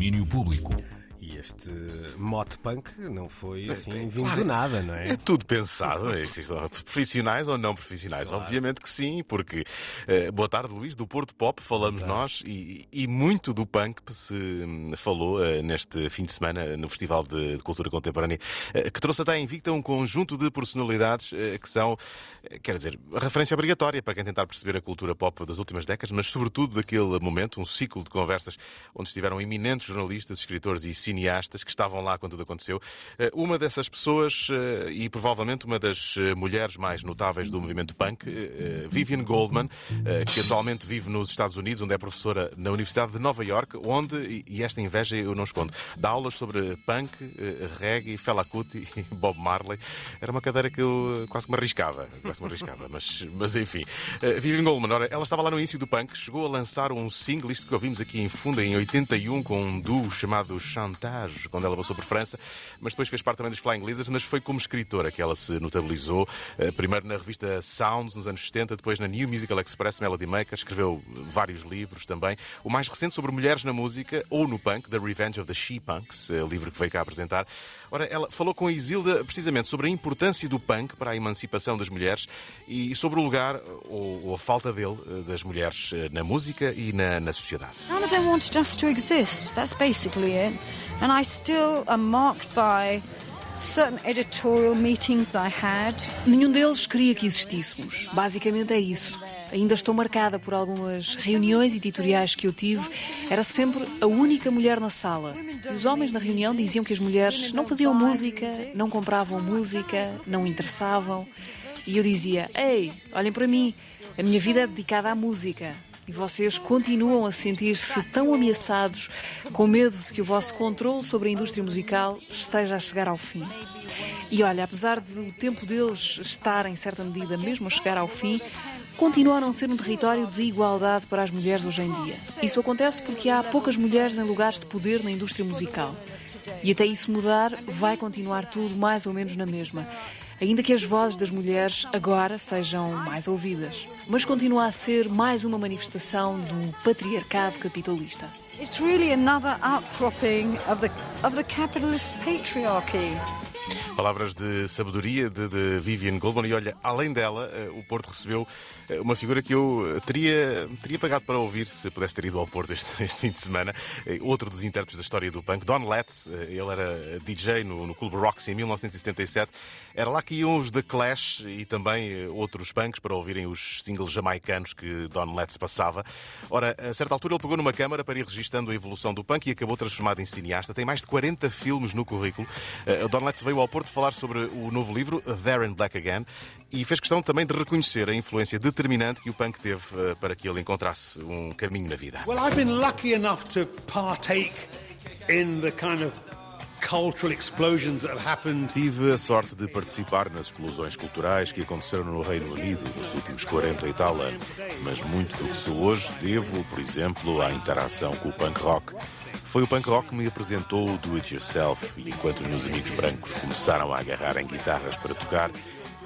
domínio público. Este mote punk não foi assim é, vindo claro. do nada, não é? É tudo pensado. Estes são Profissionais ou não profissionais? Obviamente que sim, porque. eh, boa tarde, Luís, do Porto Pop, falamos nós e, e muito do punk se hum, falou eh, neste fim de semana no Festival de, de Cultura Contemporânea, eh, que trouxe até em Invicta um conjunto de personalidades que são, quer dizer, referência obrigatória para quem tentar perceber a cultura pop das últimas décadas, mas sobretudo daquele momento, um ciclo de conversas onde estiveram eminentes jornalistas, escritores e cineastas que estavam lá quando tudo aconteceu. Eh, Uma dessas pessoas, eh, e provavelmente uma das eh, mulheres mais notáveis do movimento punk, Vivian Goldman, que atualmente vive nos Estados Unidos, onde é professora na Universidade de Nova York, onde, e- esta inveja eu não escondo, dá aulas sobre punk, reggae, Fela Kuti e Bob Marley. Era uma cadeira que eu quase me arriscava, quase me arriscava, mas, mas enfim. Vivian Goldman, ora, ela estava lá no início do punk, chegou a lançar um single, isto que ouvimos aqui em Funda, em 81, com um duo chamado Quando ela passou por França, mas depois fez parte também dos Flying Lizards, mas foi como escritora que ela se notabilizou. Eh, Primeiro na revista Sounds, nos anos 70, depois na New Musical Express, Melody Maker, escreveu vários livros também. O mais recente sobre mulheres na música ou no punk, The Revenge of the She Punks, eh, livro que veio cá apresentar. Ora, ela falou com a Isilda precisamente sobre a importância do punk para a emancipação das mulheres e sobre o lugar ou, ou a falta dele eh, das mulheres na música e na, na sociedade. None of them us to exist. That's basically it. And I still am marked by certain editorial meetings I had. Nenhum deles queria que existíssemos. Basicamente é isso. Ainda estou marcada por algumas reuniões editoriais que eu tive. Era sempre a única mulher na sala. E os homens na reunião diziam que as mulheres não faziam música, não compravam música, não interessavam. E eu dizia: Ei, olhem para mim, a minha vida é dedicada à música. E vocês continuam a sentir-se tão ameaçados, com medo de que o vosso controle sobre a indústria musical esteja a chegar ao fim. E olha, apesar de o tempo deles estar, em certa medida, mesmo a chegar ao fim, continua a ser um território de igualdade para as mulheres hoje em dia. Isso acontece porque há poucas mulheres em lugares de poder na indústria musical. E até isso mudar, vai continuar tudo mais ou menos na mesma. Ainda que as vozes das mulheres agora sejam mais ouvidas. Mas continua a ser mais uma manifestação do patriarcado capitalista. It's really another outcropping of the, of the capitalist patriarchy. Palavras de sabedoria de, de Vivian Goldman. E olha, além dela, eh, o Porto recebeu eh, uma figura que eu eh, teria, teria pagado para ouvir se pudesse ter ido ao Porto este, este fim de semana. Outro dos intérpretes da história do punk, Don Letts. Ele era DJ no, no Clube Roxy em 1977. Era lá que iam os The Clash e também outros punks para ouvirem os singles jamaicanos que Don Letts passava. Ora, a certa altura ele pegou numa câmara para ir registando a evolução do punk e acabou transformado em cineasta. Tem mais de 40 filmes no currículo. Don Letts veio ao Porto falar sobre o novo livro, There in Black Again, e fez questão também de reconhecer a influência determinante que o punk teve eh, para que ele encontrasse um caminho na vida. Well, I've been lucky enough to partake in the kind of Tive a sorte de participar nas explosões culturais que aconteceram no Reino Unido nos últimos 40 e tal anos. Mas muito do que sou hoje devo, por exemplo, à interação com o punk rock. Foi o punk rock que me apresentou o do it yourself e enquanto os meus amigos brancos começaram a agarrar em guitarras para tocar,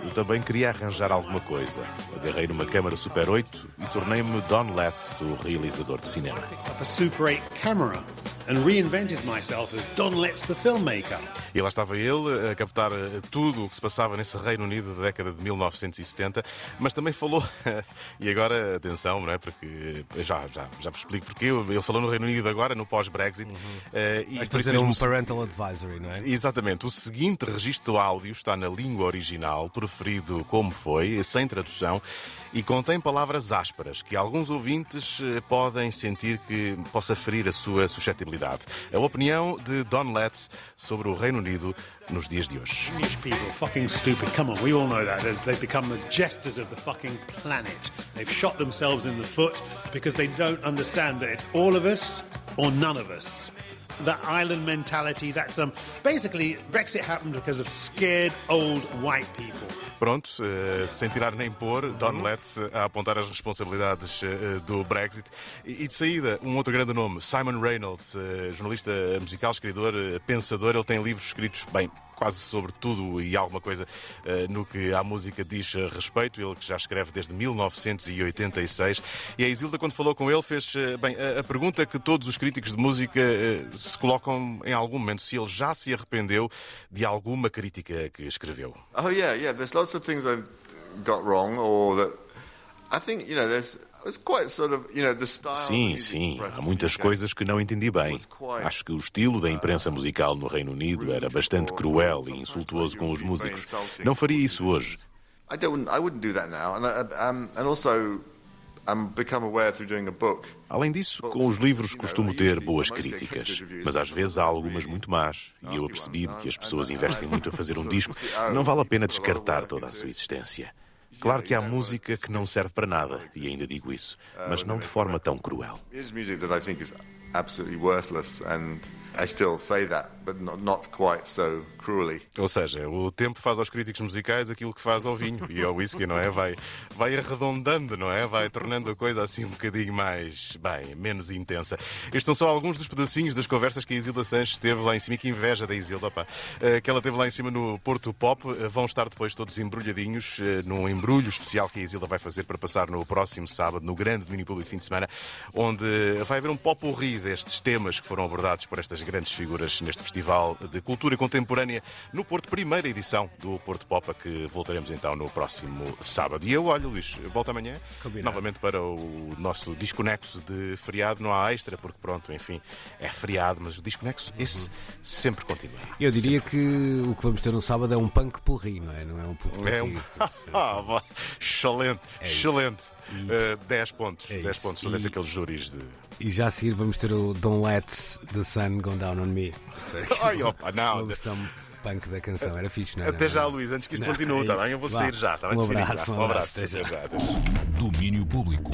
eu também queria arranjar alguma coisa. Agarrei numa câmara Super 8 e tornei-me Don Letts, o realizador de cinema. a Super 8 camera and reinvented myself as Don Letts the filmmaker. E lá estava ele a captar eh, tudo o que se passava nesse Reino Unido da década de 1970, mas também falou, e agora atenção, não é? Porque eh, já, já, já vos explico porque ele falou no Reino Unido agora, no pós-Brexit, eh, e Vai por isso mesmo um parental advisory, não é? Exatamente. O seguinte registro áudio está na língua original, proferido como foi, sem tradução, e contém palavras ásperas que alguns ouvintes podem sentir que possa ferir a sua suscetibilidade. A opinião de Don Letts sobre o Reino Unido nos dias de hoje. English people fucking stupid. Come on, we all know that. They've become the jesters of the fucking planet. They've shot themselves in the foot because they don't understand that it's all of us or none of us. That island mentality, that's um basically Brexit happened because of scared old white people. Pronto, eh, sem tirar nem pôr, Don Letts eh, a apontar as responsabilidades eh, do Brexit. E, e de saída, um outro grande nome, Simon Reynolds, eh, jornalista musical, escritor, pensador. Ele tem livros escritos, bem, quase sobre tudo e alguma coisa uh, no que a música diz a respeito. Ele que já escreve desde 1986. E a Isilda, quando falou com ele, fez uh, bem, a, a, pergunta que todos os críticos de música se colocam em algum momento: se ele já se arrependeu de alguma crítica que escreveu. Oh, yeah, yeah. There's lots of things I've got wrong or that I think, you know, there's. Sim, sim, há muitas coisas que não entendi bem. Acho que o estilo da imprensa musical no Reino Unido era bastante cruel e insultuoso com os músicos. Não faria isso hoje. Além disso, com os livros costumo ter boas críticas, mas às vezes há algumas muito más. E eu apercebi que as pessoas investem muito a fazer um disco. Não vale a pena descartar toda a sua existência. Claro que há música que não serve para nada, e ainda digo isso, mas não de forma tão cruel. worthless so. Ou seja, o tempo faz aos críticos musicais aquilo que faz ao vinho e ao whisky, não é? Vai, vai arredondando, não é? Vai tornando a coisa assim um bocadinho mais, bem, menos intensa. Estes são só alguns dos pedacinhos das conversas que a Isilda Sanches teve lá em cima. Que inveja da Isilda, pá. Eh, que ela teve lá em cima no Porto Pop. Eh, vão estar depois todos embrulhadinhos eh, num embrulho especial que a Isilda vai fazer para passar no próximo sábado, no grande mini público fim de semana, onde vai haver um pop horri destes temas que foram abordados por estas grandes figuras neste Festival de Cultura Contemporânea no Porto, primeira edição do Porto Popa, que voltaremos então no próximo sábado. E eu, olho, Luís, volto amanhã, Combinado. novamente para o nosso desconexo de feriado. Não há extra, porque pronto, enfim, é feriado, mas o desconexo, esse sempre continua. Eu diria sempre. que o que vamos ter no sábado é um punk porri, não é? Não é um punk É um... ah, excelente, é excelente. Uh, 10 pontos, é 10 pontos sobre aqueles júris de. E já a seguir vamos ter o Don't Let the Sun Go Down on Me. Ai, opa, não. punk da canção, era fixe, não é? Até já, Luís, antes que isto não, continue, é bem? Eu vou sair já, está bem? Um abraço, um abraço. Um abraço. Até já. Domínio Público.